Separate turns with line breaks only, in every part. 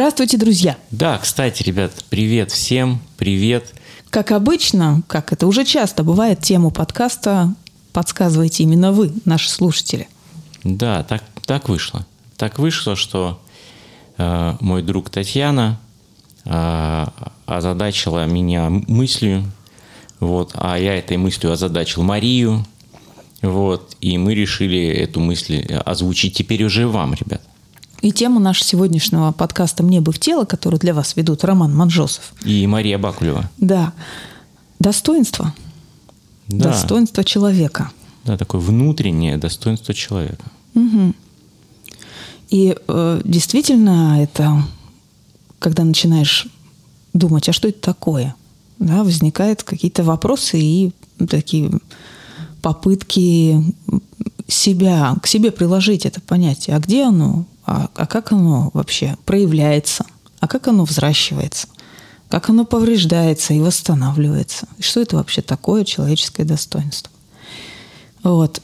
Здравствуйте, друзья!
Да, кстати, ребят, привет всем, привет.
Как обычно, как это уже часто бывает, тему подкаста подсказываете именно вы, наши слушатели.
Да, так, так вышло. Так вышло, что э, мой друг Татьяна э, озадачила меня мыслью, вот, а я этой мыслью озадачил Марию, вот, и мы решили эту мысль озвучить теперь уже вам, ребят.
И тема нашего сегодняшнего подкаста «Мне бы в тело», который для вас ведут Роман Манжосов.
И Мария Бакулева.
Да. Достоинство.
Да.
Достоинство человека.
Да, такое внутреннее достоинство человека.
Угу. И э, действительно, это когда начинаешь думать, а что это такое, да, возникают какие-то вопросы и такие попытки себя, к себе приложить это понятие. А где оно? А, а как оно вообще проявляется? А как оно взращивается? Как оно повреждается и восстанавливается? И что это вообще такое человеческое достоинство? Вот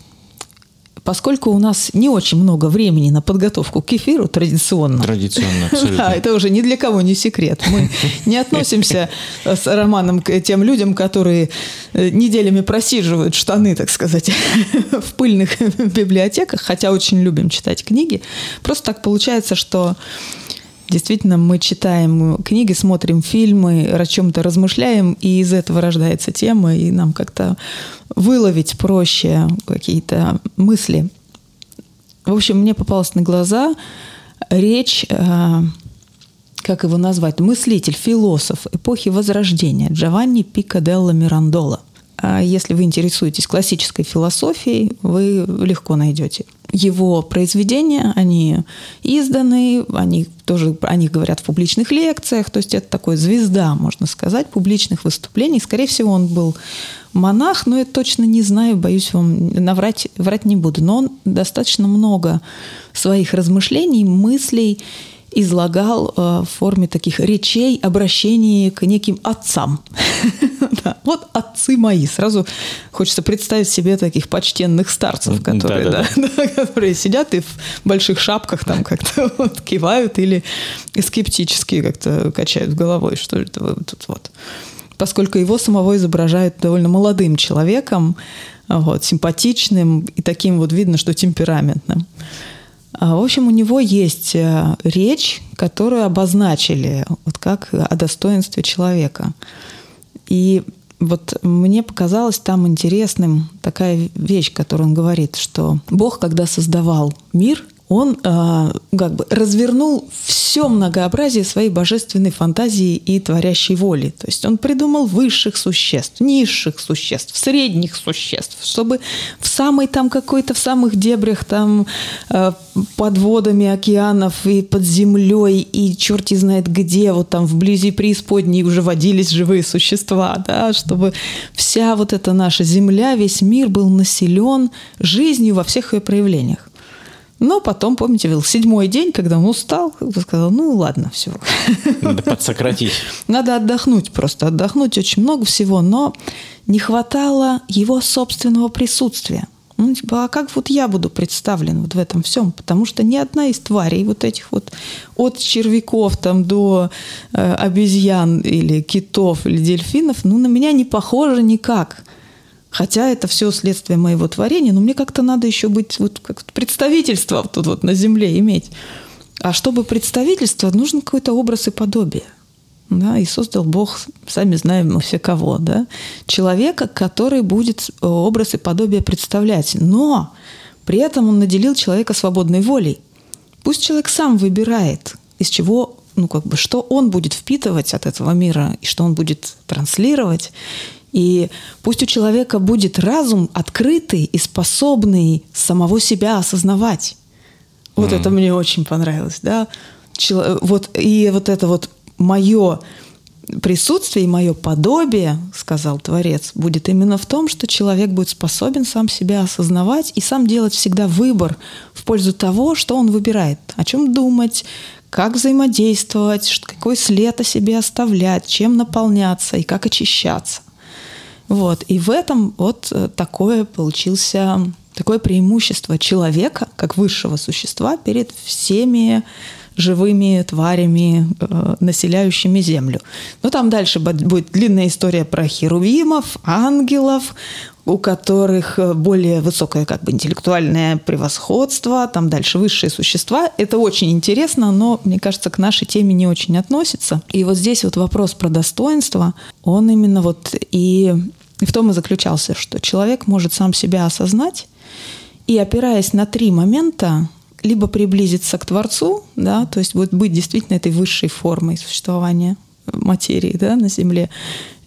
поскольку у нас не очень много времени на подготовку к эфиру традиционно.
Традиционно, абсолютно.
Да, это уже ни для кого не секрет. Мы не относимся с Романом к тем людям, которые э, неделями просиживают штаны, так сказать, в пыльных библиотеках, хотя очень любим читать книги. Просто так получается, что Действительно, мы читаем книги, смотрим фильмы, о чем-то размышляем, и из этого рождается тема, и нам как-то выловить проще какие-то мысли. В общем, мне попалась на глаза речь, э, как его назвать, мыслитель, философ эпохи Возрождения Джованни Пикаделло Мирандола. А если вы интересуетесь классической философией, вы легко найдете его произведения, они изданы, они тоже о них говорят в публичных лекциях, то есть это такой звезда, можно сказать, публичных выступлений. Скорее всего, он был монах, но я точно не знаю, боюсь вам наврать, врать не буду. Но он достаточно много своих размышлений, мыслей излагал э, в форме таких речей, обращений к неким отцам. Вот отцы мои. Сразу хочется представить себе таких почтенных старцев, которые, сидят и в больших шапках там как-то кивают или скептически как-то качают головой, что это вы тут вот. Поскольку его самого изображают довольно молодым человеком, вот, симпатичным и таким вот видно, что темпераментным. А, в общем, у него есть э, речь, которую обозначили вот как о достоинстве человека. И вот мне показалось там интересным такая вещь, которую он говорит, что Бог, когда создавал мир, он э, как бы развернул все многообразие своей божественной фантазии и творящей воли. То есть он придумал высших существ, низших существ, средних существ, чтобы в самой там какой-то, в самых дебрях там э, под водами океанов и под землей и черти знает где, вот там вблизи преисподней уже водились живые существа, да, чтобы вся вот эта наша земля, весь мир был населен жизнью во всех ее проявлениях. Но потом, помните, был седьмой день, когда он устал, сказал, ну ладно, все.
Надо подсократить.
Надо отдохнуть просто, отдохнуть очень много всего, но не хватало его собственного присутствия. Ну, типа, а как вот я буду представлен вот в этом всем? Потому что ни одна из тварей вот этих вот, от червяков там до э, обезьян или китов или дельфинов, ну, на меня не похожа никак. Хотя это все следствие моего творения, но мне как-то надо еще быть вот как представительство тут вот на земле иметь. А чтобы представительство, нужен какой-то образ и подобие. Да, и создал Бог, сами знаем мы все кого, да, человека, который будет э, образ и подобие представлять. Но при этом он наделил человека свободной волей. Пусть человек сам выбирает, из чего, ну, как бы, что он будет впитывать от этого мира и что он будет транслировать, и пусть у человека будет разум открытый и способный самого себя осознавать. Вот mm. это мне очень понравилось, да. Чел... Вот, и вот это вот мое присутствие и мое подобие, сказал Творец, будет именно в том, что человек будет способен сам себя осознавать и сам делать всегда выбор в пользу того, что он выбирает, о чем думать, как взаимодействовать, какой след о себе оставлять, чем наполняться и как очищаться. Вот. И в этом вот э, такое получился такое преимущество человека как высшего существа перед всеми живыми тварями, э, населяющими Землю. Но там дальше будет длинная история про херувимов, ангелов, у которых э, более высокое как бы интеллектуальное превосходство, там дальше высшие существа. Это очень интересно, но, мне кажется, к нашей теме не очень относится. И вот здесь вот вопрос про достоинство, он именно вот и в том и заключался, что человек может сам себя осознать и, опираясь на три момента, либо приблизиться к Творцу, да, то есть вот быть действительно этой высшей формой существования материи да, на Земле,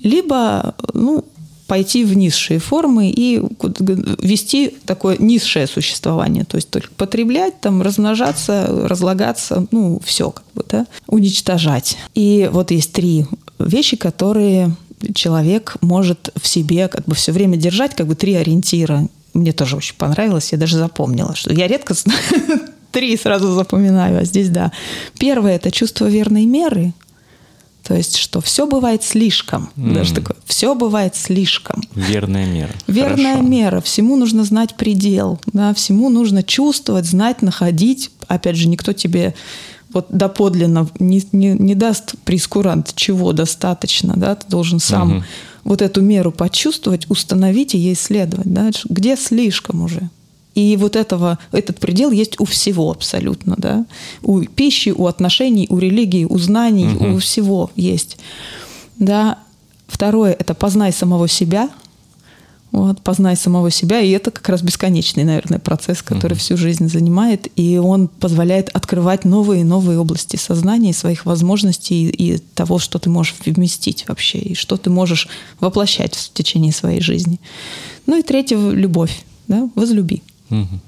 либо ну, пойти в низшие формы и вести такое низшее существование, то есть только потреблять, там, размножаться, разлагаться, ну, все как бы, да, уничтожать. И вот есть три вещи, которые человек может в себе как бы все время держать, как бы три ориентира. Мне тоже очень понравилось, я даже запомнила, что я редко три сразу запоминаю, а здесь да. Первое – это чувство верной меры – то есть, что все бывает слишком. Mm. Даже такое, все бывает слишком.
Верная мера.
Верная Хорошо. мера. Всему нужно знать предел. Да? Всему нужно чувствовать, знать, находить. Опять же, никто тебе вот доподлинно не, не, не даст прескурант, чего достаточно. Да? Ты должен сам угу. Вот эту меру почувствовать, установить и ей следовать. Да? Где слишком уже? И вот этого, этот предел есть у всего абсолютно, да. У пищи, у отношений, у религии, у знаний, угу. у всего есть. Да. Второе – это познай самого себя. Вот, познай самого себя, и это как раз бесконечный, наверное, процесс, который угу. всю жизнь занимает, и он позволяет открывать новые и новые области сознания, своих возможностей и того, что ты можешь вместить вообще, и что ты можешь воплощать в течение своей жизни. Ну и третье – любовь, да, возлюби. Угу.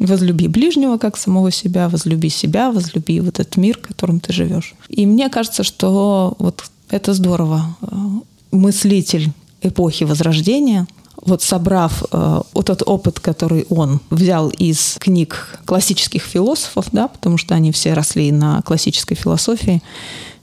Возлюби ближнего как самого себя, возлюби себя, возлюби вот этот мир, в котором ты живешь. И мне кажется, что вот это здорово. Мыслитель эпохи Возрождения, вот собрав э, вот этот опыт, который он взял из книг классических философов, да, потому что они все росли на классической философии,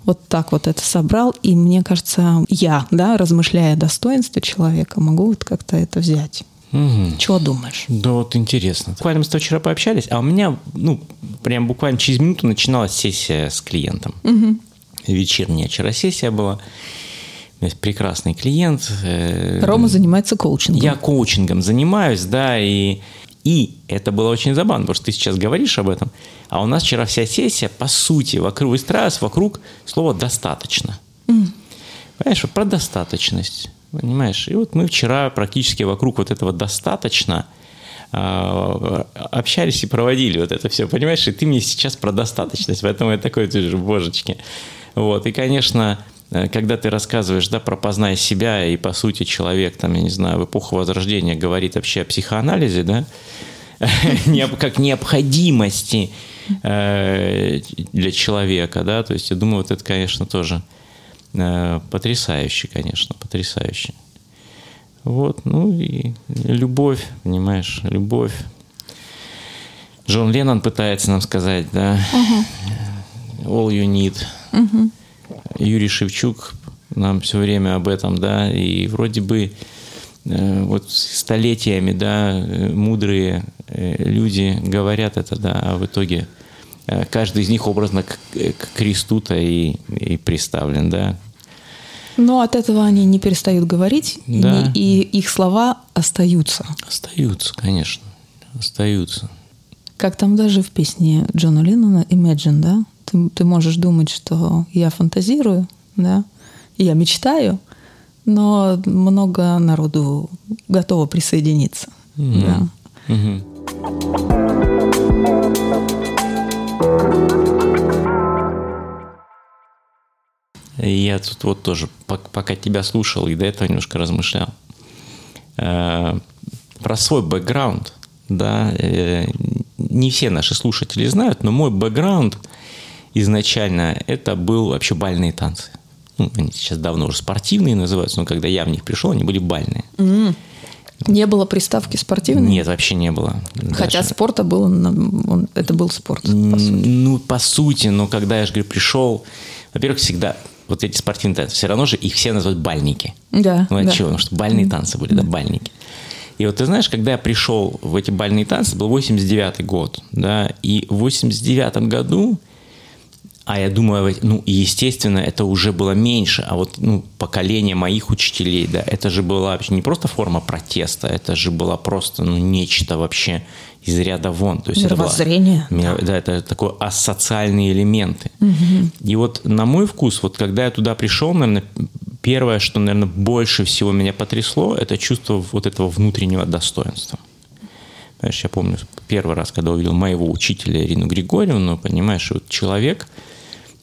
вот так вот это собрал, и мне кажется, я, да, размышляя о достоинстве человека, могу вот как-то это взять. Угу. Чего думаешь?
Да вот интересно. Буквально мы с тобой вчера пообщались, а у меня, ну, прям буквально через минуту начиналась сессия с клиентом. Угу. Вечерняя вчера сессия была. Есть прекрасный клиент.
Э, Рома занимается коучингом.
Я коучингом занимаюсь, да, и, и это было очень забавно, потому что ты сейчас говоришь об этом, а у нас вчера вся сессия, по сути, вокруг выстраивалась вокруг слова «достаточно». Mm. Понимаешь, про достаточность. Понимаешь? И вот мы вчера практически вокруг вот этого достаточно а, общались и проводили вот это все, понимаешь? И ты мне сейчас про достаточность, поэтому я такой, ты же, божечки. Вот, и, конечно, когда ты рассказываешь, да, про познай себя, и, по сути, человек, там, я не знаю, в эпоху Возрождения говорит вообще о психоанализе, да, как необходимости э, для человека, да, то есть я думаю, вот это, конечно, тоже Э, потрясающе, конечно, потрясающе. Вот, ну и любовь, понимаешь, любовь. Джон Леннон пытается нам сказать, да, uh-huh. all you need. Uh-huh. Юрий Шевчук нам все время об этом, да, и вроде бы э, вот столетиями, да, мудрые э, люди говорят это, да, а в итоге каждый из них образно к, к кресту-то и, и приставлен, да,
но от этого они не перестают говорить, да. и, и их слова остаются.
Остаются, конечно, остаются.
Как там даже в песне Джона Леннона «Imagine», да? Ты, ты можешь думать, что я фантазирую, да, я мечтаю, но много народу готово присоединиться. Mm-hmm. Да. Mm-hmm.
Я тут вот тоже, пока тебя слушал и до этого немножко размышлял, э, про свой бэкграунд, да, э, не все наши слушатели знают, но мой бэкграунд изначально это был вообще бальные танцы. Ну, они сейчас давно уже спортивные называются, но когда я в них пришел, они были бальные.
Mm. Не было приставки спортивной?
Нет, вообще не было.
Хотя Даже... спорта было, он, это был спорт, по сути.
Ну, по сути, но когда я же говорю, пришел, во-первых, всегда вот эти спортивные танцы, все равно же их все называют бальники.
Да.
Ну, от
да.
чего? Потому что бальные танцы были, да, бальники. И вот ты знаешь, когда я пришел в эти бальные танцы, был 89 год, да, и в 89 году А я думаю, ну, естественно, это уже было меньше, а вот ну, поколение моих учителей, да, это же была вообще не просто форма протеста, это же было просто ну, нечто вообще из ряда вон. То есть
Мировоззрение.
Это было, да, это такое асоциальные элементы. Угу. И вот на мой вкус, вот когда я туда пришел, наверное, первое, что, наверное, больше всего меня потрясло, это чувство вот этого внутреннего достоинства. Понимаешь, я помню первый раз, когда увидел моего учителя Ирину Григорьевну, понимаешь, вот человек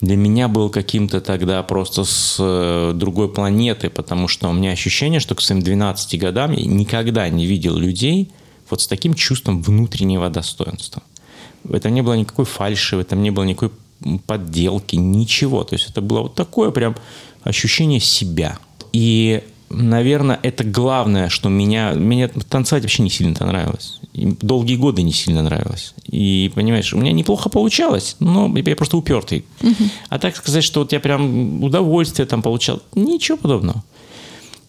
для меня был каким-то тогда просто с э, другой планеты, потому что у меня ощущение, что к своим 12 годам я никогда не видел людей вот с таким чувством внутреннего достоинства. В этом не было никакой фальши, в этом не было никакой подделки, ничего. То есть это было вот такое прям ощущение себя. И, наверное, это главное, что меня... Меня танцевать вообще не сильно нравилось. И долгие годы не сильно нравилось. И, понимаешь, у меня неплохо получалось, но я просто упертый. Угу. А так сказать, что вот я прям удовольствие там получал, ничего подобного.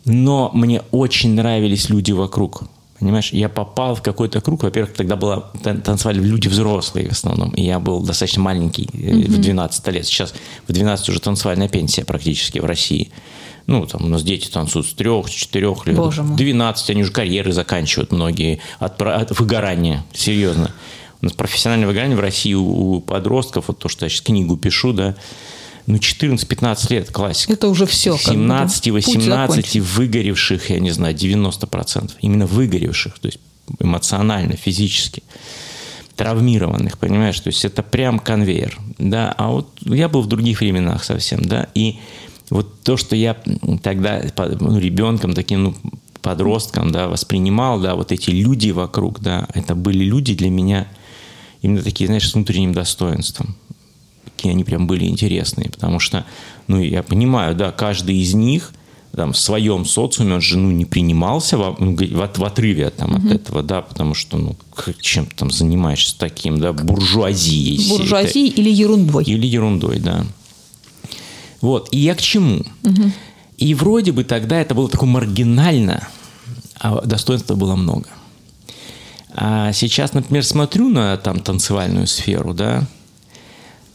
Но мне очень нравились люди вокруг. Понимаешь, я попал в какой-то круг. Во-первых, тогда было, танцевали люди взрослые в основном. И я был достаточно маленький, mm-hmm. в 12 лет. Сейчас в 12 уже танцевальная пенсия практически в России. Ну, там у нас дети танцуют с трех, с четырех лет. Боже мой. 12, они уже карьеры заканчивают многие от, от выгорания. Серьезно. У нас профессиональное выгорание в России у подростков, вот то, что я сейчас книгу пишу, да, ну, 14-15 лет классика.
Это уже все.
17-18 выгоревших, я не знаю, 90%. Именно выгоревших, то есть эмоционально, физически травмированных, понимаешь? То есть это прям конвейер, да. А вот я был в других временах совсем, да, и вот то, что я тогда ну, ребенком, таким, ну, подростком, да, воспринимал, да, вот эти люди вокруг, да, это были люди для меня именно такие, знаешь, с внутренним достоинством какие они прям были интересные, потому что, ну, я понимаю, да, каждый из них там, в своем социуме, он же, ну, не принимался в, ну, в, в отрыве там, угу. от этого, да, потому что, ну, чем ты там занимаешься таким, да, буржуазией.
Буржуазией или ерундой.
Или ерундой, да. Вот, и я к чему? Угу. И вроде бы тогда это было такое маргинально, а достоинства было много. А сейчас, например, смотрю на там танцевальную сферу, да,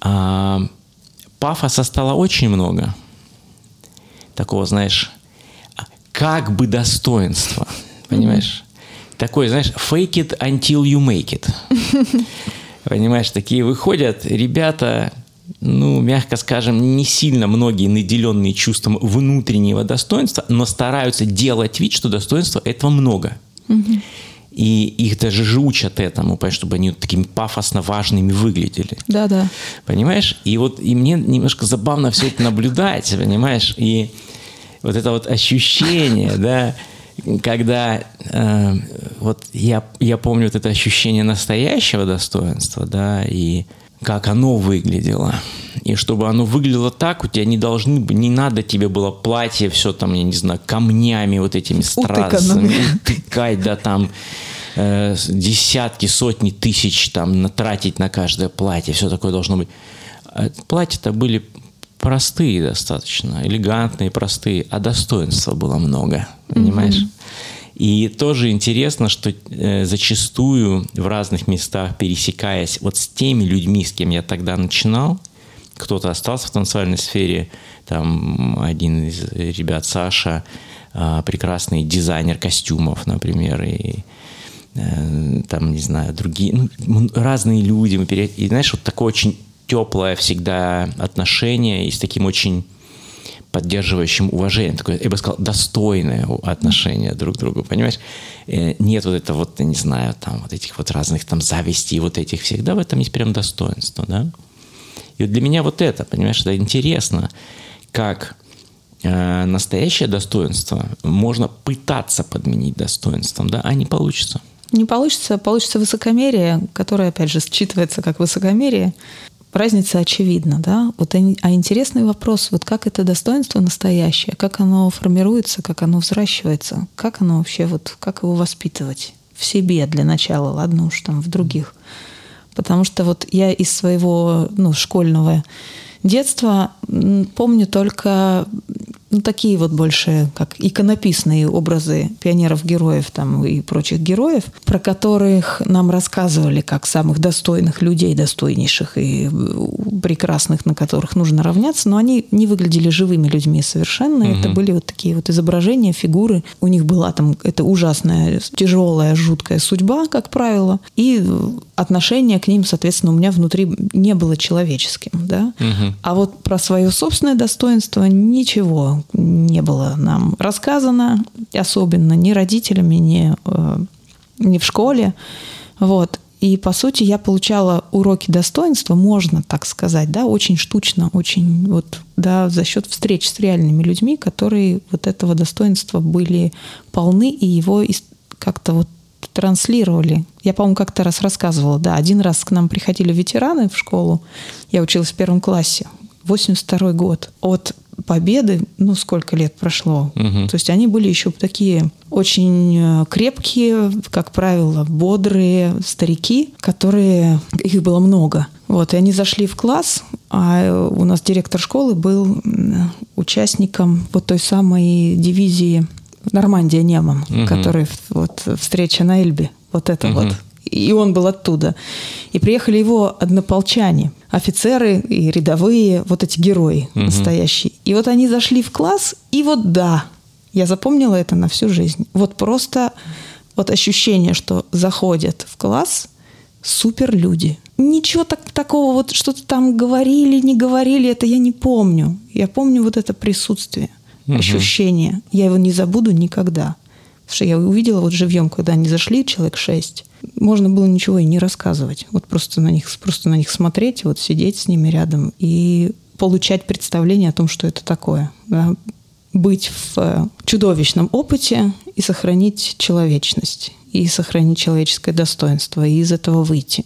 а, пафоса стало очень много. Такого, знаешь, как бы достоинства. Понимаешь? Mm-hmm. Такой, знаешь, fake it until you make it. Понимаешь, такие выходят ребята, ну, мягко скажем, не сильно многие наделенные чувством внутреннего достоинства, но стараются делать вид, что достоинства этого много. Mm-hmm. И их даже же учат этому, чтобы они такими пафосно важными выглядели.
Да, да.
Понимаешь? И вот и мне немножко забавно все это наблюдать, понимаешь? И вот это вот ощущение, да, когда э, вот я, я помню вот это ощущение настоящего достоинства, да, и как оно выглядело. И чтобы оно выглядело так, у тебя не должны, не надо тебе было платье все там, я не знаю, камнями вот этими страстами, утыкать, да, там э, десятки, сотни тысяч там тратить на каждое платье, все такое должно быть. А платья-то были простые достаточно, элегантные, простые, а достоинства было много, понимаешь? Mm-hmm. И тоже интересно, что э, зачастую в разных местах, пересекаясь вот с теми людьми, с кем я тогда начинал, кто-то остался в танцевальной сфере, там один из ребят, Саша, э, прекрасный дизайнер костюмов, например, и э, там, не знаю, другие, ну, разные люди. И знаешь, вот такое очень теплое всегда отношение и с таким очень поддерживающим уважение, такое, я бы сказал, достойное отношение друг к другу, понимаешь? Э, нет вот этого вот, не знаю, там вот этих вот разных там завистей, вот этих всех, да, в этом есть прям достоинство, да? И вот для меня вот это, понимаешь, это интересно, как э, настоящее достоинство можно пытаться подменить достоинством, да, а не получится.
Не получится, получится высокомерие, которое, опять же, считывается как высокомерие, разница очевидна, да. Вот, а интересный вопрос, вот как это достоинство настоящее, как оно формируется, как оно взращивается, как оно вообще, вот как его воспитывать в себе для начала, ладно уж там в других. Потому что вот я из своего ну, школьного детства помню только ну, такие вот больше, как иконописные образы пионеров-героев там и прочих героев, про которых нам рассказывали как самых достойных людей, достойнейших и прекрасных, на которых нужно равняться, но они не выглядели живыми людьми совершенно. Угу. Это были вот такие вот изображения, фигуры. У них была там эта ужасная, тяжелая, жуткая судьба, как правило, и отношение к ним, соответственно, у меня внутри не было человеческим, да. Угу. А вот про свое собственное достоинство ничего не было нам рассказано, особенно ни родителями, ни, э, ни в школе. Вот. И, по сути, я получала уроки достоинства, можно так сказать, да, очень штучно, очень вот, да, за счет встреч с реальными людьми, которые вот этого достоинства были полны, и его как-то вот транслировали. Я, по-моему, как-то раз рассказывала, да, один раз к нам приходили ветераны в школу, я училась в первом классе, 82 год. От победы, ну, сколько лет прошло. Угу. То есть они были еще такие очень э, крепкие, как правило, бодрые старики, которые... Их было много. Вот, и они зашли в класс, а у нас директор школы был участником вот той самой дивизии Нормандия Неман, угу. который вот встреча на Эльбе. Вот это угу. вот и он был оттуда. И приехали его однополчане, офицеры и рядовые, вот эти герои угу. настоящие. И вот они зашли в класс, и вот да, я запомнила это на всю жизнь. Вот просто вот ощущение, что заходят в класс супер люди. Ничего так, такого вот, что-то там говорили, не говорили, это я не помню. Я помню вот это присутствие, угу. ощущение. Я его не забуду никогда. Что я увидела вот живьем, когда они зашли, человек шесть, можно было ничего и не рассказывать. Вот просто на них, просто на них смотреть, вот сидеть с ними рядом и получать представление о том, что это такое. Да? Быть в э, чудовищном опыте и сохранить человечность, и сохранить человеческое достоинство, и из этого выйти.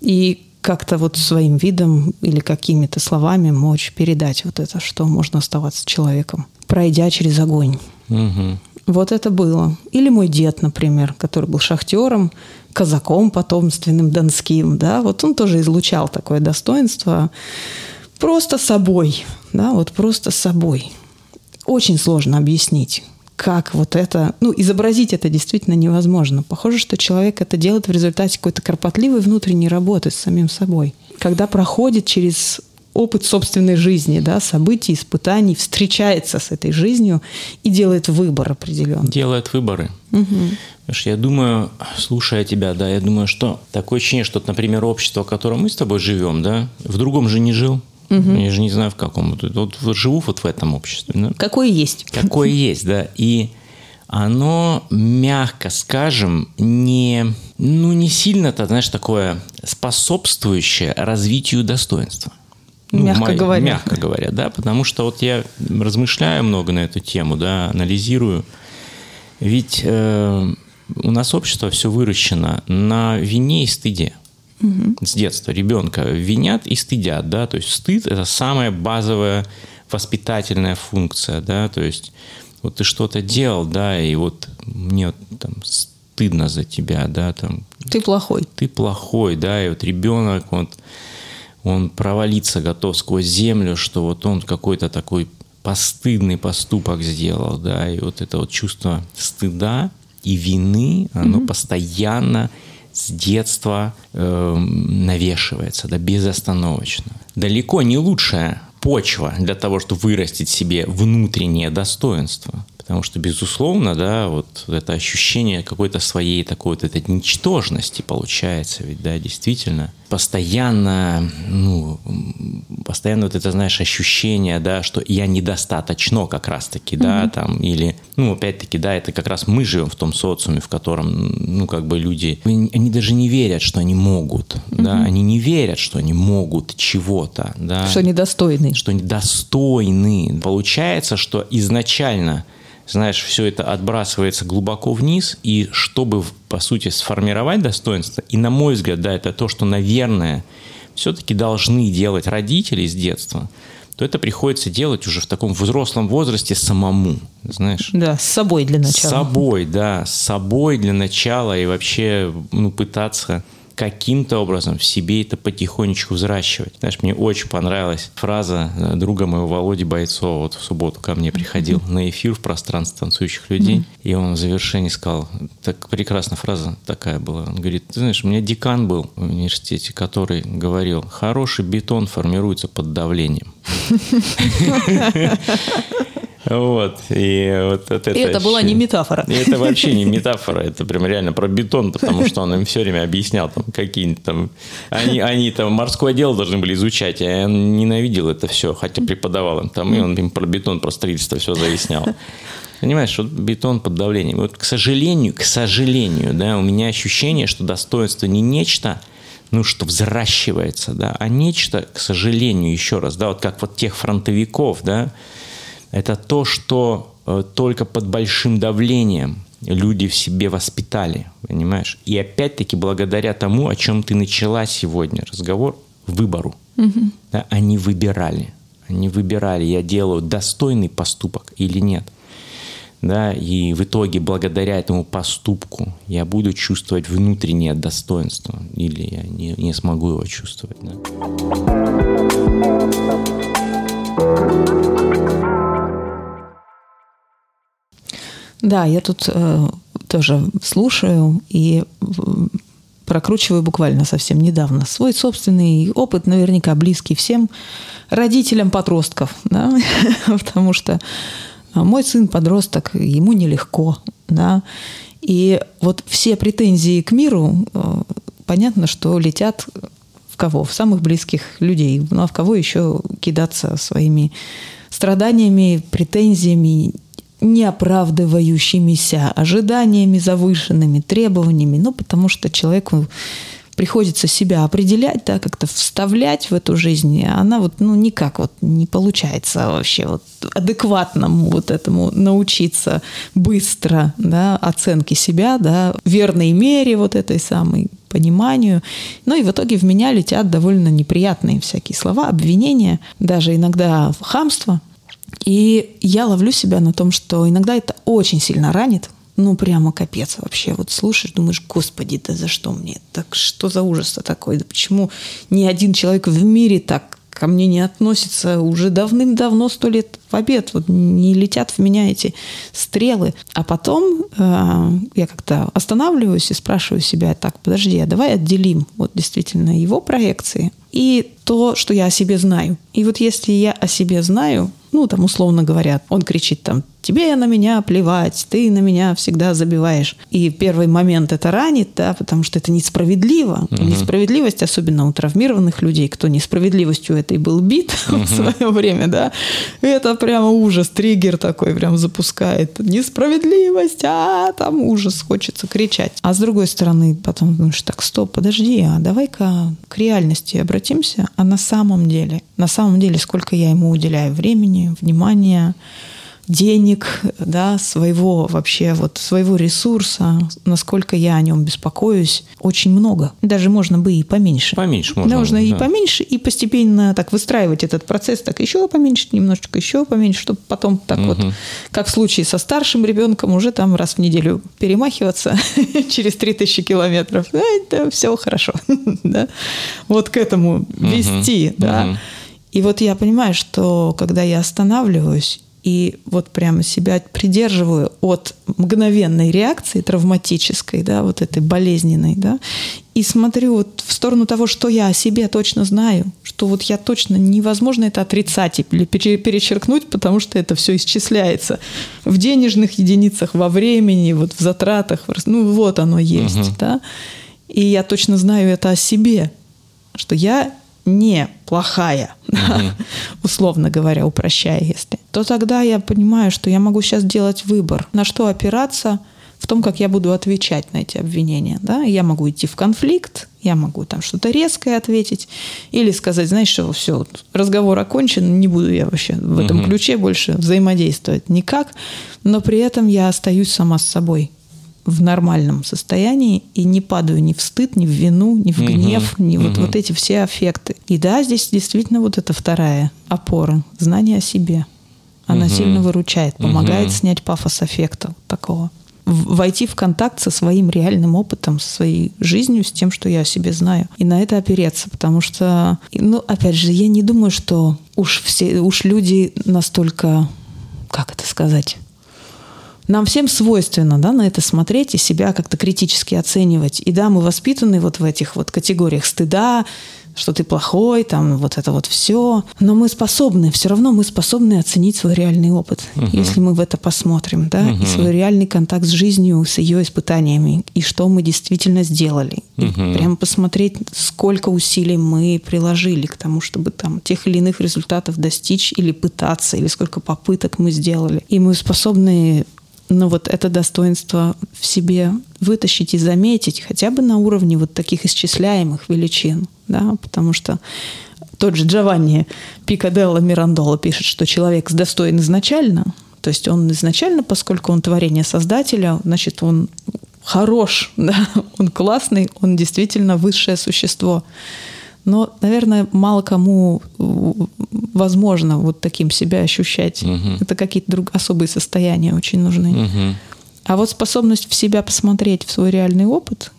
И как-то вот своим видом или какими-то словами мочь передать вот это, что можно оставаться человеком, пройдя через огонь. Угу. Вот это было. Или мой дед, например, который был шахтером, казаком потомственным донским, да, вот он тоже излучал такое достоинство просто собой, да, вот просто собой. Очень сложно объяснить, как вот это, ну, изобразить это действительно невозможно. Похоже, что человек это делает в результате какой-то кропотливой внутренней работы с самим собой. Когда проходит через опыт собственной жизни, да, событий, испытаний, встречается с этой жизнью и делает выбор определенный.
Делает выборы. Угу. Потому я думаю, слушая тебя, да, я думаю, что такое ощущение, что, например, общество, в котором мы с тобой живем, да, в другом же не жил. Угу. Я же не знаю, в каком. Вот, вот живу вот в этом обществе. Да?
Какое есть.
Какое есть, да. И оно, мягко скажем, не, ну, не сильно-то, знаешь, такое способствующее развитию достоинства.
Ну, мягко говоря.
Мягко говоря, да, потому что вот я размышляю много на эту тему, да, анализирую. Ведь э, у нас общество все выращено на вине и стыде. Угу. С детства ребенка винят и стыдят, да, то есть стыд – это самая базовая воспитательная функция, да, то есть вот ты что-то делал, да, и вот мне там стыдно за тебя, да, там.
Ты плохой.
Ты плохой, да, и вот ребенок, вот он провалиться готов сквозь землю, что вот он какой-то такой постыдный поступок сделал, да, и вот это вот чувство стыда и вины, оно mm-hmm. постоянно с детства э, навешивается, да, безостановочно. Далеко не лучшая почва для того, чтобы вырастить себе внутреннее достоинство. Потому что, безусловно, да, вот это ощущение какой-то своей такой вот этой ничтожности получается, ведь, да, действительно, постоянно, ну, постоянно вот это, знаешь, ощущение, да, что я недостаточно как раз-таки, да, mm-hmm. там, или, ну, опять-таки, да, это как раз мы живем в том социуме, в котором, ну, как бы люди, они даже не верят, что они могут, mm-hmm. да, они не верят, что они могут чего-то, да.
Что недостойны.
Что недостойны. Получается, что изначально знаешь, все это отбрасывается глубоко вниз, и чтобы, по сути, сформировать достоинство, и, на мой взгляд, да, это то, что, наверное, все-таки должны делать родители с детства, то это приходится делать уже в таком взрослом возрасте самому, знаешь.
Да, с собой для начала.
С собой, да, с собой для начала и вообще ну, пытаться каким-то образом в себе это потихонечку взращивать. Знаешь, мне очень понравилась фраза э, друга моего Володи Бойцова, вот в субботу ко мне приходил на эфир в пространстве танцующих людей, и он в завершении сказал, так прекрасная фраза такая была, он говорит, ты знаешь, у меня декан был в университете, который говорил, хороший бетон формируется под давлением. Вот. И вот
это, и это была не метафора.
И это вообще не метафора, это прям реально про бетон, потому что он им все время объяснял там какие-нибудь там... Они, они там морское дело должны были изучать, а он ненавидел это все, хотя преподавал им там, и он им про бетон, про строительство все заяснял. Понимаешь, что бетон под давлением. Вот, к сожалению, к сожалению, да, у меня ощущение, что достоинство не нечто, ну, что взращивается, да, а нечто, к сожалению, еще раз, да, вот как вот тех фронтовиков, да, это то, что э, только под большим давлением люди в себе воспитали, понимаешь? И опять-таки благодаря тому, о чем ты начала сегодня разговор, выбору. Угу. Да, они выбирали. Они выбирали, я делаю достойный поступок или нет. Да, и в итоге благодаря этому поступку я буду чувствовать внутреннее достоинство или я не, не смогу его чувствовать. Да.
Да, я тут э, тоже слушаю и прокручиваю буквально совсем недавно свой собственный опыт, наверняка близкий всем родителям подростков, да? потому что мой сын подросток, ему нелегко, да, и вот все претензии к миру, э, понятно, что летят в кого? В самых близких людей. Ну а в кого еще кидаться своими страданиями, претензиями, не оправдывающимися ожиданиями завышенными, требованиями, ну, потому что человеку приходится себя определять, да, как-то вставлять в эту жизнь, и она вот, ну, никак вот не получается вообще вот адекватному вот этому научиться быстро, да, оценке себя, да, верной мере вот этой самой пониманию. Ну и в итоге в меня летят довольно неприятные всякие слова, обвинения, даже иногда хамство – и я ловлю себя на том, что иногда это очень сильно ранит, ну, прямо капец вообще. Вот слушаешь, думаешь, господи, да за что мне? Так что за ужас-то такой? Да почему ни один человек в мире так ко мне не относится уже давным-давно, сто лет в обед. Вот не летят в меня эти стрелы. А потом э, я как-то останавливаюсь и спрашиваю себя, так, подожди, а давай отделим вот действительно его проекции и то, что я о себе знаю. И вот если я о себе знаю, ну, там, условно говоря, он кричит там, тебе на меня плевать, ты на меня всегда забиваешь. И первый момент это ранит, да, потому что это несправедливо. Угу. Несправедливость, особенно у травмированных людей, кто несправедливостью этой был бит угу. в свое время, да, это прямо ужас, триггер такой прям запускает. Несправедливость, а там ужас, хочется кричать. А с другой стороны, потом думаешь, так, стоп, подожди, а давай-ка к реальности обратимся, а на самом деле, на самом деле, сколько я ему уделяю времени, внимания, денег, да, своего вообще вот своего ресурса, насколько я о нем беспокоюсь, очень много. Даже можно бы и поменьше.
Поменьше можно. Да,
можно да. и поменьше, и постепенно так выстраивать этот процесс, так еще поменьше, немножечко еще поменьше, чтобы потом так угу. вот, как в случае со старшим ребенком, уже там раз в неделю перемахиваться через 3000 километров. Это все хорошо. да? Вот к этому вести. Да? И вот я понимаю, что когда я останавливаюсь и вот прямо себя придерживаю от мгновенной реакции травматической, да, вот этой болезненной, да, и смотрю вот в сторону того, что я о себе точно знаю, что вот я точно невозможно это отрицать или перечеркнуть, потому что это все исчисляется в денежных единицах, во времени, вот в затратах, ну вот оно есть, угу. да, и я точно знаю это о себе, что я не плохая, угу. условно говоря, упрощая, если, то тогда я понимаю, что я могу сейчас делать выбор, на что опираться в том, как я буду отвечать на эти обвинения. Да? Я могу идти в конфликт, я могу там что-то резкое ответить, или сказать, знаешь, что все, разговор окончен, не буду я вообще в этом угу. ключе больше взаимодействовать никак, но при этом я остаюсь сама с собой в нормальном состоянии и не падаю ни в стыд, ни в вину, ни в гнев, угу, ни угу. вот, вот эти все аффекты. И да, здесь действительно вот эта вторая опора, знание о себе. Она угу. сильно выручает, помогает угу. снять пафос аффекта такого. войти в контакт со своим реальным опытом, со своей жизнью, с тем, что я о себе знаю. И на это опереться, потому что, ну, опять же, я не думаю, что уж все, уж люди настолько, как это сказать, нам всем свойственно да, на это смотреть и себя как-то критически оценивать. И да, мы воспитаны вот в этих вот категориях стыда, что ты плохой, там вот это вот все. Но мы способны, все равно мы способны оценить свой реальный опыт, угу. если мы в это посмотрим, да, угу. и свой реальный контакт с жизнью, с ее испытаниями, и что мы действительно сделали. Угу. И прямо посмотреть, сколько усилий мы приложили к тому, чтобы там тех или иных результатов достичь или пытаться, или сколько попыток мы сделали. И мы способны но вот это достоинство в себе вытащить и заметить хотя бы на уровне вот таких исчисляемых величин, да, потому что тот же Джованни Пикаделло Мирандола пишет, что человек достоин изначально, то есть он изначально, поскольку он творение Создателя, значит, он хорош, да, он классный, он действительно высшее существо. Но, наверное, мало кому возможно вот таким себя ощущать. Угу. Это какие-то друг... особые состояния очень нужны. Угу. А вот способность в себя посмотреть, в свой реальный опыт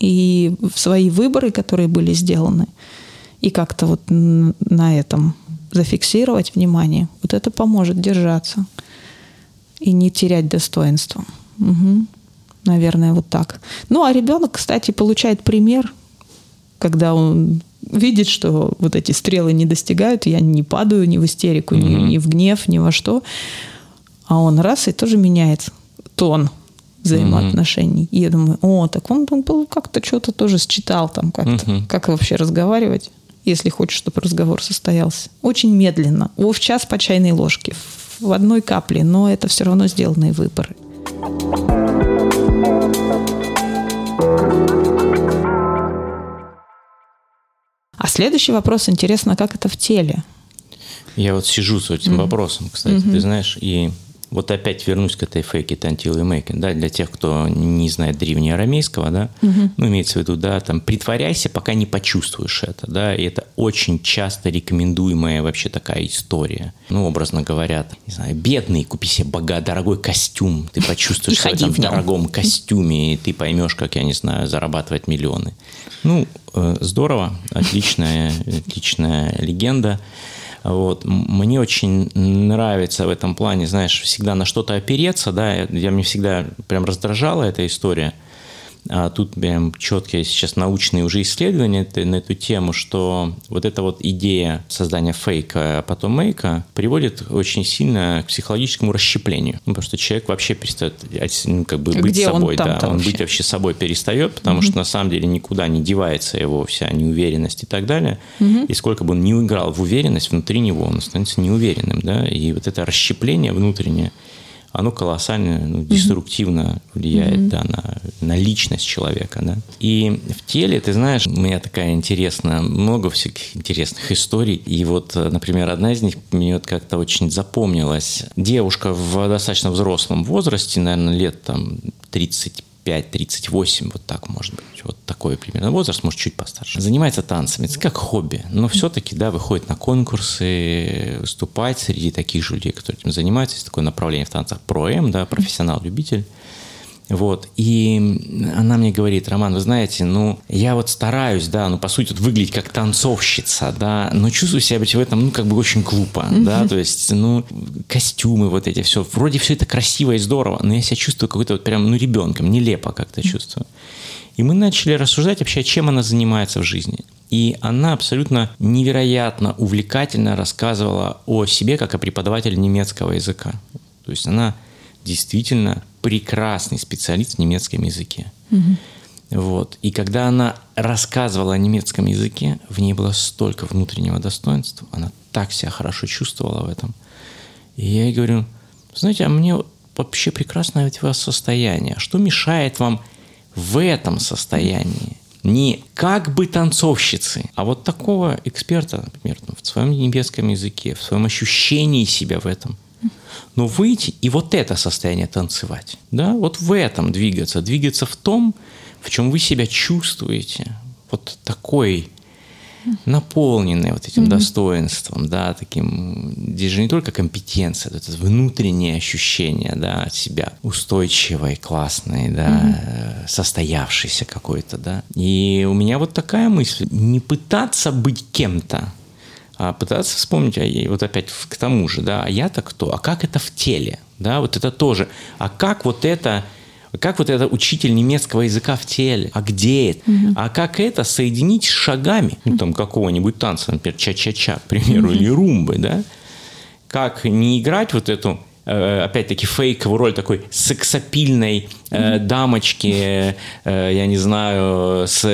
и в свои выборы, которые были сделаны, и как-то вот на этом зафиксировать внимание, вот это поможет держаться и не терять достоинство. Угу. Наверное, вот так. Ну, а ребенок, кстати, получает пример, когда он видит, что вот эти стрелы не достигают, я не падаю ни в истерику, mm-hmm. ни, ни в гнев, ни во что. А он раз и тоже меняет тон взаимоотношений. Mm-hmm. И я думаю, о, так он, он был как-то что-то тоже считал там как-то. Mm-hmm. Как вообще разговаривать, если хочешь, чтобы разговор состоялся. Очень медленно. О, в час по чайной ложке, в одной капле, но это все равно сделанные выборы. А следующий вопрос, интересно, как это в теле?
Я вот сижу с этим mm-hmm. вопросом, кстати, mm-hmm. ты знаешь, и вот опять вернусь к этой фейке make it, да, для тех, кто не знает древнеарамейского, да, угу. ну, имеется в виду, да, там, притворяйся, пока не почувствуешь это, да, и это очень часто рекомендуемая вообще такая история. Ну, образно говоря, не знаю, бедный, купи себе бога, дорогой костюм, ты почувствуешь в этом в дорогом костюме, и ты поймешь, как, я не знаю, зарабатывать миллионы. Ну, э, здорово, отличная, отличная легенда. Вот. Мне очень нравится в этом плане, знаешь, всегда на что-то опереться, да, я, мне всегда прям раздражала эта история – а тут прям четкие сейчас научные уже исследования на эту тему, что вот эта вот идея создания фейка, а потом мейка приводит очень сильно к психологическому расщеплению. Ну, потому что человек вообще перестает ну, как бы быть Где собой. Он, да, он вообще? быть вообще собой перестает, потому mm что на самом деле никуда не девается его вся неуверенность и так далее. mm И сколько бы он ни играл в уверенность, внутри него он становится неуверенным. Да? И вот это расщепление внутреннее – оно колоссально ну, деструктивно влияет mm-hmm. да, на, на личность человека. Да. И в теле, ты знаешь, у меня такая интересная, много всяких интересных историй. И вот, например, одна из них мне вот как-то очень запомнилась. Девушка в достаточно взрослом возрасте, наверное, лет там 30 35-38, вот так может быть, вот такой примерно возраст, может чуть постарше. Занимается танцами, это как хобби, но все-таки, да, выходит на конкурсы, выступать среди таких же людей, которые этим занимаются, есть такое направление в танцах про-М, да, профессионал-любитель. Вот. И она мне говорит, Роман, вы знаете, ну, я вот стараюсь, да, ну, по сути, вот выглядеть как танцовщица, да, но чувствую себя быть в этом, ну, как бы очень глупо, mm-hmm. да, то есть, ну, костюмы вот эти, все, вроде все это красиво и здорово, но я себя чувствую какой-то вот прям, ну, ребенком, нелепо как-то mm-hmm. чувствую. И мы начали рассуждать вообще, чем она занимается в жизни. И она абсолютно невероятно увлекательно рассказывала о себе как о преподавателе немецкого языка. То есть она действительно прекрасный специалист в немецком языке. Угу. Вот. И когда она рассказывала о немецком языке, в ней было столько внутреннего достоинства, она так себя хорошо чувствовала в этом. И я ей говорю, знаете, а мне вообще прекрасное у вас состояние. Что мешает вам в этом состоянии? Не как бы танцовщицы, а вот такого эксперта, например, в своем немецком языке, в своем ощущении себя в этом но выйти и вот это состояние танцевать. Да? Вот в этом двигаться. Двигаться в том, в чем вы себя чувствуете. Вот такой наполненные вот этим достоинством, да, таким, здесь же не только компетенция, это внутреннее ощущение, да, себя устойчивой, классной, да, mm состоявшейся какой-то, да. И у меня вот такая мысль, не пытаться быть кем-то, а пытаться вспомнить, а вот опять к тому же, да, а я-то кто, а как это в теле, да, вот это тоже, а как вот это как вот это учитель немецкого языка в теле? А где это? Угу. А как это соединить с шагами? Ну, там какого-нибудь танца, например, ча-ча-ча, к примеру, угу. или румбы, да? Как не играть вот эту опять-таки, фейковую роль такой сексапильной э, дамочки, э, я не знаю, с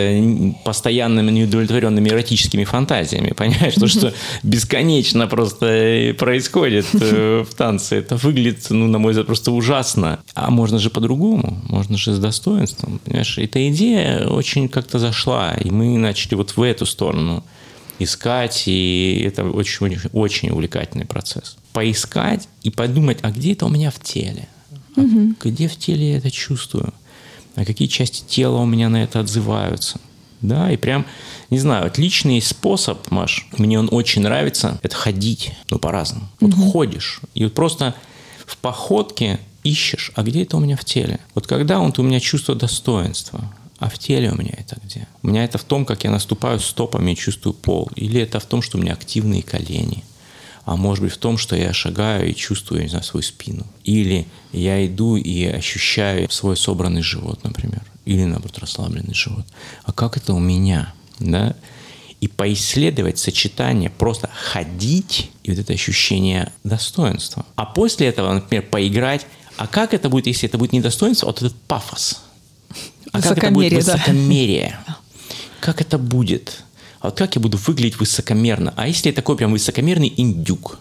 постоянными неудовлетворенными эротическими фантазиями, понимаешь? То, что бесконечно просто происходит э, в танце. Это выглядит, ну, на мой взгляд, просто ужасно. А можно же по-другому, можно же с достоинством, понимаешь? Эта идея очень как-то зашла, и мы начали вот в эту сторону искать, и это очень, очень увлекательный процесс. Поискать и подумать, а где это у меня в теле? А угу. Где в теле я это чувствую? А какие части тела у меня на это отзываются? Да, и прям, не знаю, отличный способ, Маш, мне он очень нравится, это ходить, ну, по-разному. Вот угу. ходишь, и вот просто в походке ищешь, а где это у меня в теле? Вот когда он, у меня чувство достоинства, а в теле у меня это где? У меня это в том, как я наступаю стопами и чувствую пол. Или это в том, что у меня активные колени. А может быть в том, что я шагаю и чувствую, не знаю, свою спину. Или я иду и ощущаю свой собранный живот, например. Или, наоборот, расслабленный живот. А как это у меня? Да? И поисследовать сочетание, просто ходить и вот это ощущение достоинства. А после этого, например, поиграть. А как это будет, если это будет не достоинство, а вот этот пафос? А как это будет высокомерие? Да. Как это будет? А вот как я буду выглядеть высокомерно? А если я такой прям высокомерный индюк?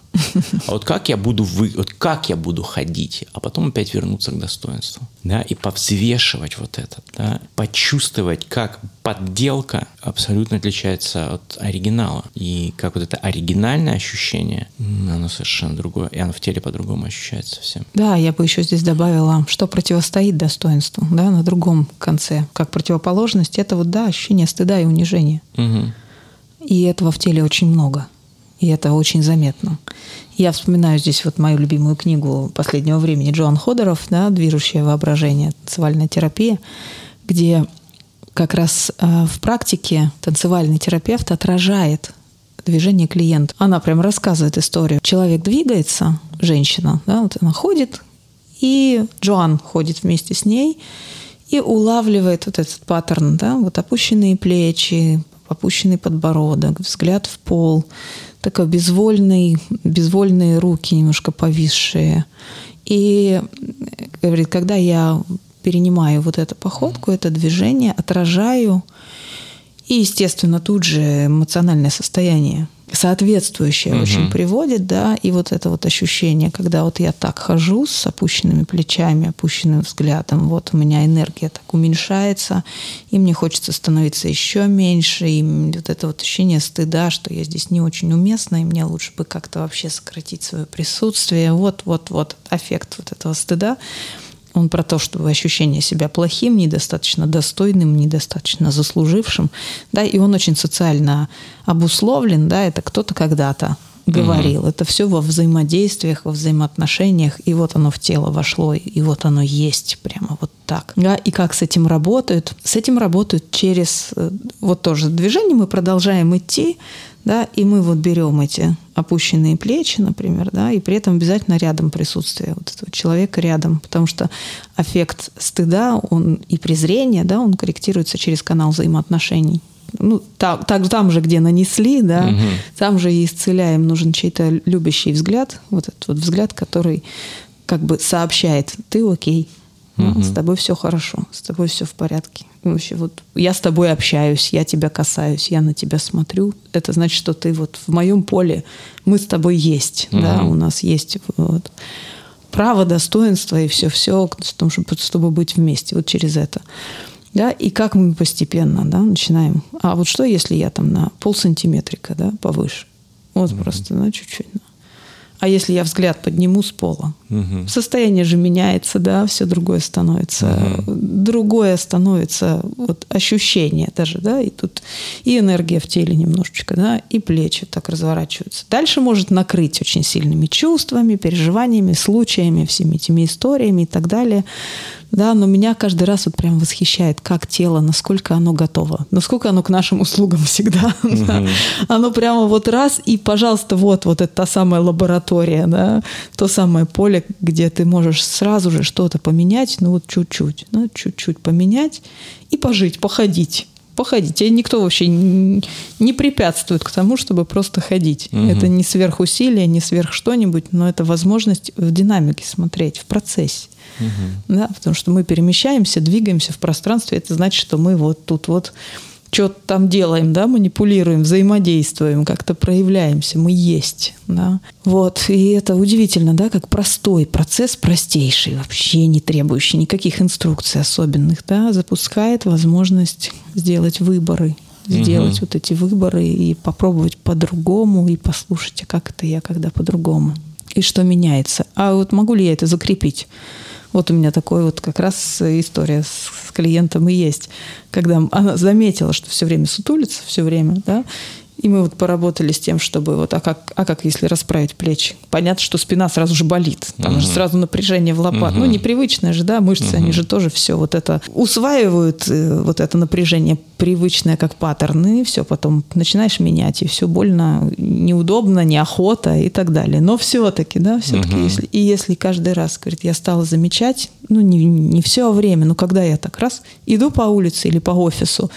А вот как я буду вы, вот как я буду ходить? А потом опять вернуться к достоинству, да, и повзвешивать вот это, да, почувствовать, как подделка абсолютно отличается от оригинала. И как вот это оригинальное ощущение, оно совершенно другое. И оно в теле по-другому ощущается всем.
Да, я бы еще здесь добавила, что противостоит достоинству, да, на другом конце. Как противоположность, это вот, да, ощущение стыда и унижения. Угу. И этого в теле очень много. И это очень заметно. Я вспоминаю здесь вот мою любимую книгу последнего времени Джоан Ходоров, да, «Движущее воображение. Танцевальная терапия», где как раз э, в практике танцевальный терапевт отражает движение клиента. Она прям рассказывает историю. Человек двигается, женщина, да, вот она ходит, и Джоан ходит вместе с ней и улавливает вот этот паттерн, да, вот опущенные плечи, опущенный подбородок, взгляд в пол, такой безвольный, безвольные руки немножко повисшие. И говорит, когда я перенимаю вот эту походку, это движение, отражаю, и, естественно, тут же эмоциональное состояние – соответствующее угу. очень приводит, да, и вот это вот ощущение, когда вот я так хожу с опущенными плечами, опущенным взглядом, вот у меня энергия так уменьшается, и мне хочется становиться еще меньше, и вот это вот ощущение стыда, что я здесь не очень уместна, и мне лучше бы как-то вообще сократить свое присутствие, вот, вот, вот, эффект вот этого стыда, он про то, что ощущение себя плохим, недостаточно достойным, недостаточно заслужившим, да, и он очень социально обусловлен, да, это кто-то когда-то говорил. Угу. Это все во взаимодействиях, во взаимоотношениях, и вот оно в тело вошло, и вот оно есть прямо вот так. Да? И как с этим работают? С этим работают через э, вот тоже движение. Мы продолжаем идти, да, и мы вот берем эти опущенные плечи, например, да, и при этом обязательно рядом присутствие вот этого человека рядом, потому что эффект стыда он и презрения, да, он корректируется через канал взаимоотношений. Ну, там, так, там же, где нанесли, да, угу. там же и исцеляем. Нужен чей-то любящий взгляд, вот этот вот взгляд, который как бы сообщает, ты окей, угу. с тобой все хорошо, с тобой все в порядке. Вообще, вот я с тобой общаюсь, я тебя касаюсь, я на тебя смотрю. Это значит, что ты вот в моем поле, мы с тобой есть, угу. да, у нас есть вот, право, достоинство и все-все, чтобы быть вместе, вот через это. Да, и как мы постепенно да, начинаем. А вот что, если я там на пол сантиметрика да, повыше? Вот угу. просто, да, чуть-чуть. А если я взгляд подниму с пола?
Мгм.
Состояние же меняется, да, все другое становится. Другое становится вот ощущение даже, да, и тут и энергия в теле немножечко, да, и плечи так разворачиваются. Дальше может накрыть очень сильными чувствами, переживаниями, случаями, всеми этими историями и так далее. Да, но меня каждый раз вот прям восхищает, как тело, насколько оно готово, насколько оно к нашим услугам всегда. да. Оно прямо вот раз и, пожалуйста, вот, вот это та самая лаборатория, да, то самое поле, где ты можешь сразу же что-то поменять, ну вот чуть-чуть, ну чуть-чуть поменять и пожить, походить. Походить. Тебе никто вообще не препятствует к тому, чтобы просто ходить.
Мгм.
Это не сверхусилие, не сверх что-нибудь, но это возможность в динамике смотреть, в процессе. Да, потому что мы перемещаемся, двигаемся в пространстве. Это значит, что мы вот тут вот что-то там делаем, да, манипулируем, взаимодействуем, как-то проявляемся, мы есть, да. Вот, и это удивительно, да, как простой процесс, простейший, вообще не требующий никаких инструкций особенных, да, запускает возможность сделать выборы, сделать
Мгм.
вот эти выборы и попробовать по-другому, и послушать, а как это я, когда по-другому, и что меняется. А вот могу ли я это закрепить? Вот у меня такой вот как раз история с с клиентом и есть, когда она заметила, что все время сутулится, все время, да, и мы вот поработали с тем, чтобы вот, а как, а как если расправить плечи? Понятно, что спина сразу же болит, там же
Мгм.
сразу напряжение в лопат. Ну,
Мгм.
непривычное же, да, мышцы, они же тоже все вот это усваивают, э, вот это напряжение привычное как паттерн, и все, потом начинаешь менять, и все больно, неудобно, неохота и так далее. Но все-таки, да, все-таки,
Мгм.
если, и если каждый раз, говорит, я стала замечать, ну, не, не все время, но когда я так раз иду по улице или по офису,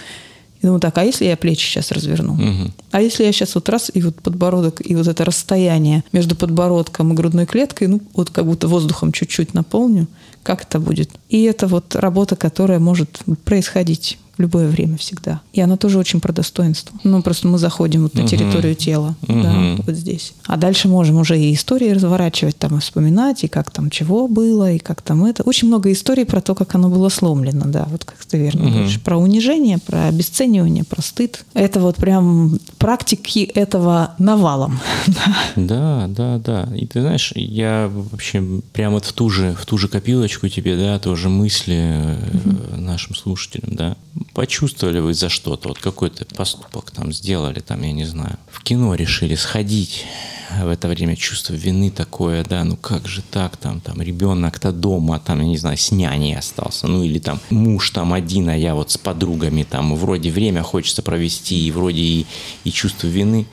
и думаю, так, а если я плечи сейчас разверну?
Мгм.
А если я сейчас вот раз, и вот подбородок, и вот это расстояние между подбородком и грудной клеткой, ну, вот как будто воздухом чуть-чуть наполню, как это будет? И это вот работа, которая может происходить в любое время всегда. И она тоже очень про достоинство. Ну, просто мы заходим вот на территорию тела, да,
Мгм.
вот здесь. А дальше можем уже и истории разворачивать, там, и вспоминать, и как там чего было, и как там это. Очень много историй про то, как оно было сломлено, да, вот как ты верно
Мгм.
говоришь. Про унижение, про обесценивание, про стыд. Это вот прям практики этого навалом.
Да, да, да. И ты знаешь, я вообще прямо вот в ту же, в ту же копилочку тебе, да, тоже мысли э, нашим слушателям, да. Почувствовали вы за что-то, вот какой-то поступок там сделали, там, я не знаю, в кино решили сходить, а в это время чувство вины такое, да, ну как же так, там, там, ребенок-то дома, там, я не знаю, с няней остался, ну или там муж там один, а я вот с подругами, там, вроде время хочется провести, и вроде и, и чувство вины,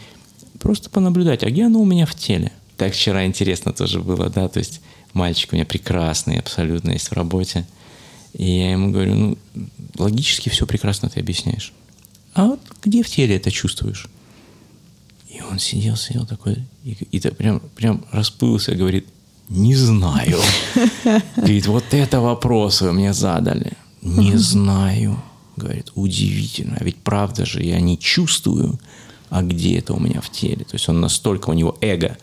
просто понаблюдать, а где оно у меня в теле? Так вчера интересно тоже было, да, то есть мальчик у меня прекрасный абсолютно есть в работе, и я ему говорю, ну, логически все прекрасно ты объясняешь. А вот где в теле это чувствуешь? И он сидел, сидел такой, и, и так прям, прям расплылся, говорит, не знаю. Говорит, вот это вопрос вы мне задали. Не знаю. Говорит, удивительно. А ведь правда же я не чувствую, а где это у меня в теле. То есть он настолько, у него эго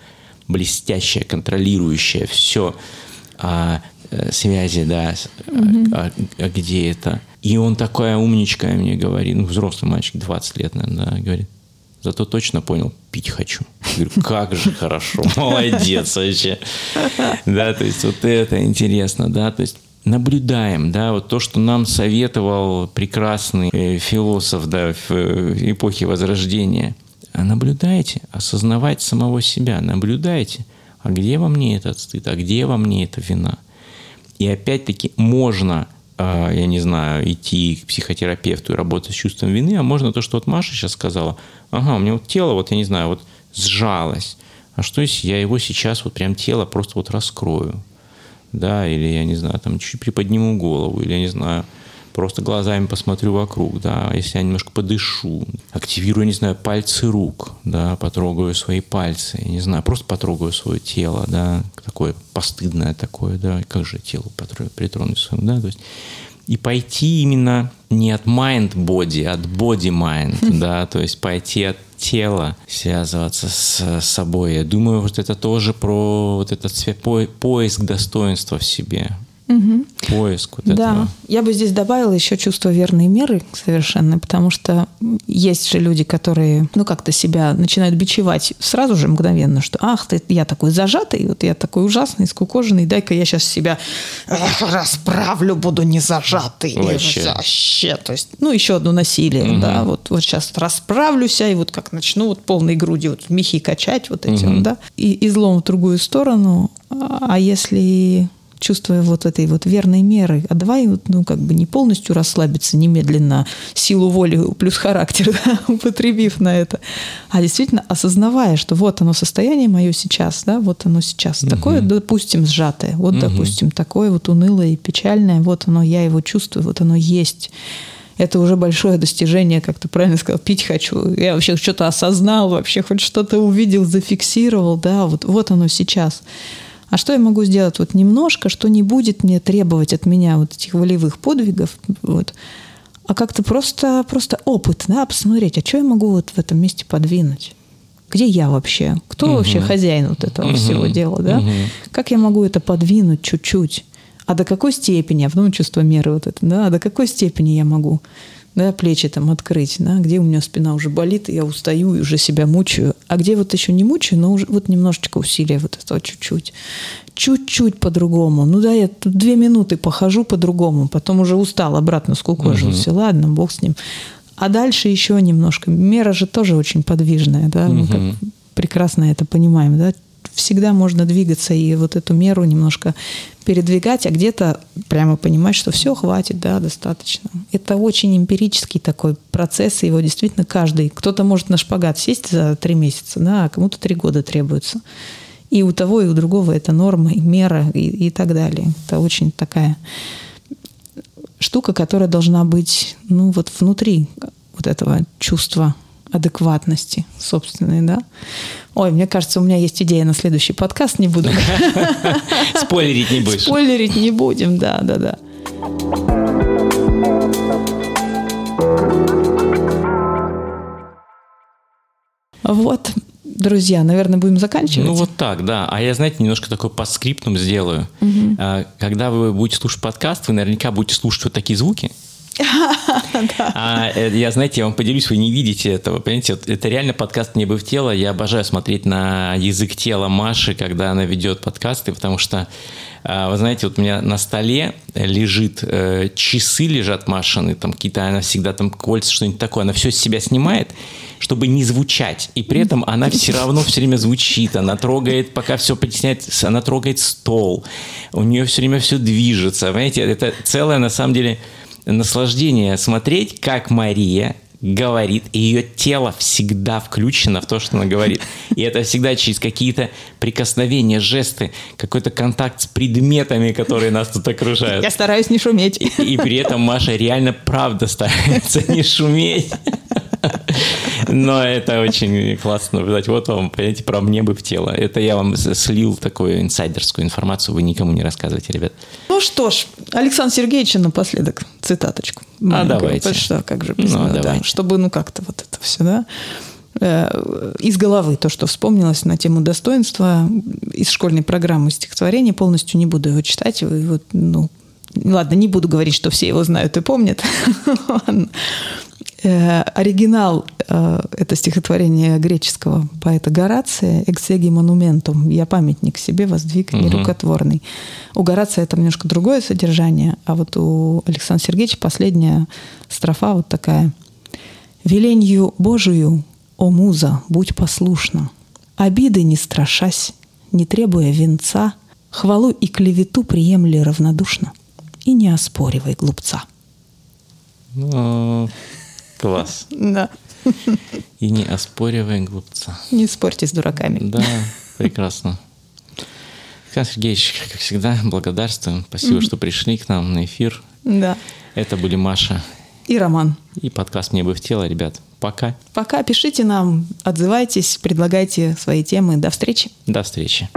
блестящее, контролирующее все а, связи, да, с- а, а где это. И он такая умничка мне говорит, ну, взрослый мальчик, 20 лет, наверное, да, говорит, Зато точно понял, пить хочу. Я говорю, как же хорошо, молодец вообще. Да, то есть вот это интересно, да, то есть наблюдаем, да, вот то, что нам советовал прекрасный э, философ, да, в э, эпохе Возрождения. А наблюдайте, осознавать самого себя, наблюдайте, а где во мне этот стыд, а где во мне эта вина. И опять-таки можно, а, я не знаю, идти к психотерапевту и работать с чувством вины, а можно то, что вот Маша сейчас сказала, ага, у меня вот тело, вот я не знаю, вот сжалось. А что если я его сейчас вот прям тело просто вот раскрою? Да, или я не знаю, там чуть приподниму голову, или я не знаю, просто глазами посмотрю вокруг, да, если я немножко подышу, активирую, не знаю, пальцы рук, да, потрогаю свои пальцы, я не знаю, просто потрогаю свое тело, да, такое постыдное такое, да, как же тело притронуть своему, да, то есть и пойти именно не от mind-body, а от body-mind, да, то есть пойти от тела, связываться с собой. Я думаю, вот это тоже про вот этот поиск достоинства в себе.
Мгм.
поиск вот
Да,
этого.
я бы здесь добавила еще чувство верной меры совершенно, потому что есть же люди, которые, ну, как-то себя начинают бичевать сразу же мгновенно, что, ах, ты, я такой зажатый, вот я такой ужасный, скукоженный, дай-ка я сейчас себя расправлю, буду не зажатый.
Вообще.
вообще. То есть, ну, еще одно насилие, да, вот, вот сейчас расправлюсь, и вот как начну вот полной грудью вот мехи качать вот этим,
Мгм.
да, и излом в другую сторону, а а если чувствуя вот этой вот верной меры, а давай вот, ну, как бы не полностью расслабиться немедленно, силу воли плюс характер, да, употребив на это, а действительно осознавая, что вот оно состояние мое сейчас, да, вот оно сейчас такое, допустим, сжатое, вот, допустим, такое вот унылое и печальное, вот оно, я его чувствую, вот оно есть. Это уже большое достижение, как ты правильно сказал, пить хочу. Я вообще что-то осознал, вообще хоть что-то увидел, зафиксировал, да, вот, вот оно сейчас. А что я могу сделать? Вот немножко, что не будет мне требовать от меня вот этих волевых подвигов, вот, а как-то просто, просто опыт, да, посмотреть, а что я могу вот в этом месте подвинуть? Где я вообще? Кто вообще хозяин вот этого
Мгм.
всего дела, да?
Мгм.
Как я могу это подвинуть чуть-чуть? А до какой степени, а потом чувство меры вот это, да, а до какой степени я могу, да, плечи там открыть, да, где у меня спина уже болит, я устаю и уже себя мучаю, а где вот еще не мучаю, но уже вот немножечко усилия вот этого чуть-чуть, чуть-чуть по-другому, ну да, я тут две минуты похожу по-другому, потом уже устал, обратно скукожился, ладно, бог с ним. А дальше еще немножко. Мера же тоже очень подвижная, да, мы как прекрасно это понимаем, да, всегда можно двигаться и вот эту меру немножко передвигать, а где-то прямо понимать, что все, хватит, да, достаточно. Это очень эмпирический такой процесс, и его действительно каждый, кто-то может на шпагат сесть за три месяца, да, а кому-то три года требуется. И у того, и у другого это норма, и мера, и, и так далее. Это очень такая штука, которая должна быть, ну, вот внутри вот этого чувства адекватности собственной, да. Ой, мне кажется, у меня есть идея на следующий подкаст, не буду
Спойлерить не будешь.
спойлерить, не будем, да, да, да. Вот, друзья, наверное, будем заканчивать.
Ну вот так, да. А я, знаете, немножко такой по скриптум сделаю. А, Когда вы будете слушать подкаст, вы наверняка будете слушать вот такие звуки. А э, я, знаете, я вам поделюсь, вы не видите этого, понимаете, это реально подкаст «Мне бы в тело». Я обожаю смотреть на язык тела Маши, когда она ведет подкасты, потому что, а, вы знаете, вот у меня на столе лежит, э, часы лежат Машины, там какие-то, она всегда там кольца, что-нибудь такое, она все с себя снимает, чтобы не звучать, и при этом она все равно все время звучит, она трогает, пока все потесняет, она трогает стол, у нее все время все движется, понимаете, это целое, на самом деле, наслаждение смотреть, как Мария говорит, и ее тело всегда включено в то, что она говорит. И это всегда через какие-то прикосновения, жесты, какой-то контакт с предметами, которые нас тут окружают.
Я стараюсь не шуметь.
И, и при этом Маша реально правда старается не шуметь. Но это очень классно наблюдать. Вот вам, понимаете, про мне бы в тело. Это я вам слил такую инсайдерскую информацию. Вы никому не рассказывайте, ребят.
Ну что ж, Александр Сергеевич напоследок цитаточку. маленькую.
давайте.
Что, как же без
Ну,
него, да. Чтобы, ну, как-то вот это все, да, Э, из головы то, что вспомнилось на тему достоинства из школьной программы стихотворения, полностью не буду его читать, вот, ну, ладно, не буду говорить, что все его знают и помнят. Э, Оригинал э, это стихотворение греческого поэта Горация «Эксеги монументум» «Я памятник себе воздвиг нерукотворный». У Горация это немножко другое содержание, а вот у Александра Сергеевича последняя строфа вот такая. «Веленью Божию, о муза, будь послушна, обиды не страшась, не требуя венца, хвалу и клевету приемли равнодушно и не оспоривай глупца».
Ну, класс.
Да.
И не оспоривай глупца.
Не спорьте с дураками.
Да, прекрасно. Александр Сергеевич, как всегда, благодарствуем. Спасибо, что пришли к нам на эфир.
Да.
Это были Маша
И Роман.
и подкаст «Мне бы в тело». Ребят, пока.
Пока пишите нам, отзывайтесь, предлагайте свои темы. До встречи.
До встречи.